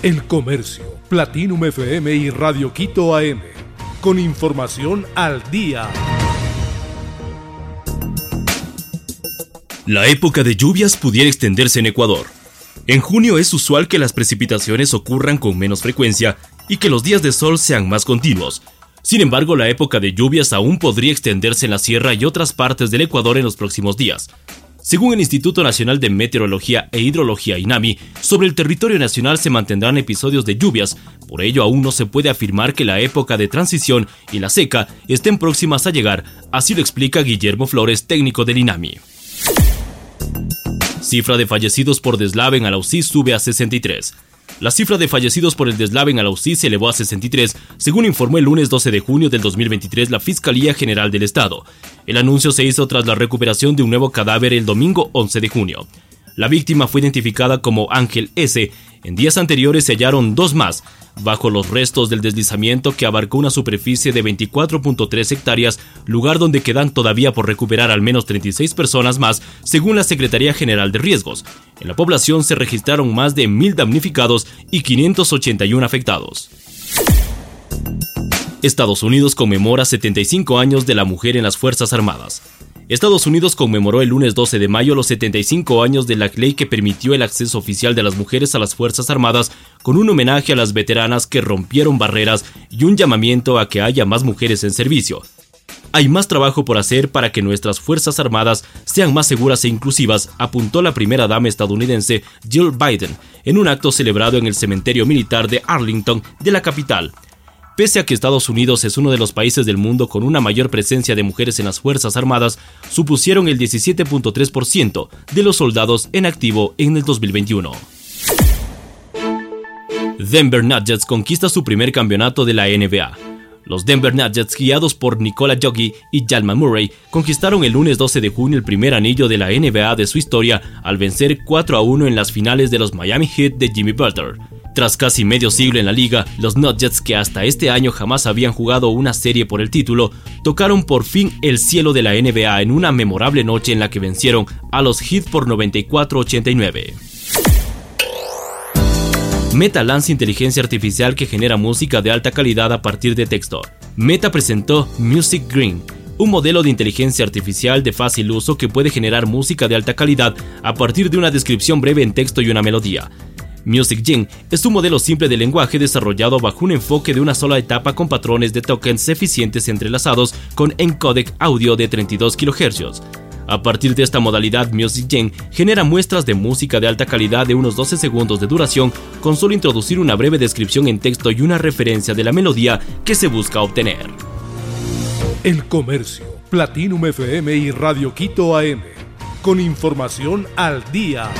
El Comercio, Platinum FM y Radio Quito AM. Con información al día. La época de lluvias pudiera extenderse en Ecuador. En junio es usual que las precipitaciones ocurran con menos frecuencia y que los días de sol sean más continuos. Sin embargo, la época de lluvias aún podría extenderse en la sierra y otras partes del Ecuador en los próximos días. Según el Instituto Nacional de Meteorología e Hidrología INAMI, sobre el territorio nacional se mantendrán episodios de lluvias, por ello aún no se puede afirmar que la época de transición y la seca estén próximas a llegar, así lo explica Guillermo Flores, técnico del INAMI. Cifra de fallecidos por deslave en Alausí sube a 63. La cifra de fallecidos por el deslave en Alausí se elevó a 63, según informó el lunes 12 de junio del 2023 la Fiscalía General del Estado. El anuncio se hizo tras la recuperación de un nuevo cadáver el domingo 11 de junio. La víctima fue identificada como Ángel S. En días anteriores se hallaron dos más, bajo los restos del deslizamiento que abarcó una superficie de 24.3 hectáreas, lugar donde quedan todavía por recuperar al menos 36 personas más, según la Secretaría General de Riesgos. En la población se registraron más de 1.000 damnificados y 581 afectados. Estados Unidos conmemora 75 años de la mujer en las Fuerzas Armadas. Estados Unidos conmemoró el lunes 12 de mayo los 75 años de la ley que permitió el acceso oficial de las mujeres a las Fuerzas Armadas con un homenaje a las veteranas que rompieron barreras y un llamamiento a que haya más mujeres en servicio. Hay más trabajo por hacer para que nuestras Fuerzas Armadas sean más seguras e inclusivas, apuntó la primera dama estadounidense Jill Biden en un acto celebrado en el cementerio militar de Arlington de la capital. Pese a que Estados Unidos es uno de los países del mundo con una mayor presencia de mujeres en las Fuerzas Armadas, supusieron el 17.3% de los soldados en activo en el 2021. Denver Nuggets conquista su primer campeonato de la NBA. Los Denver Nuggets, guiados por Nikola Jokic y Jalman Murray, conquistaron el lunes 12 de junio el primer anillo de la NBA de su historia al vencer 4 a 1 en las finales de los Miami Heat de Jimmy Butler. Tras casi medio siglo en la liga, los Nuggets, que hasta este año jamás habían jugado una serie por el título, tocaron por fin el cielo de la NBA en una memorable noche en la que vencieron a los Heat por 94-89. Meta lanza inteligencia artificial que genera música de alta calidad a partir de texto. Meta presentó Music Green, un modelo de inteligencia artificial de fácil uso que puede generar música de alta calidad a partir de una descripción breve en texto y una melodía. Music Gene es un modelo simple de lenguaje desarrollado bajo un enfoque de una sola etapa con patrones de tokens eficientes entrelazados con encodec audio de 32 kHz. A partir de esta modalidad, Music Gen genera muestras de música de alta calidad de unos 12 segundos de duración con solo introducir una breve descripción en texto y una referencia de la melodía que se busca obtener. El Comercio, Platinum FM y Radio Quito AM. Con información al día.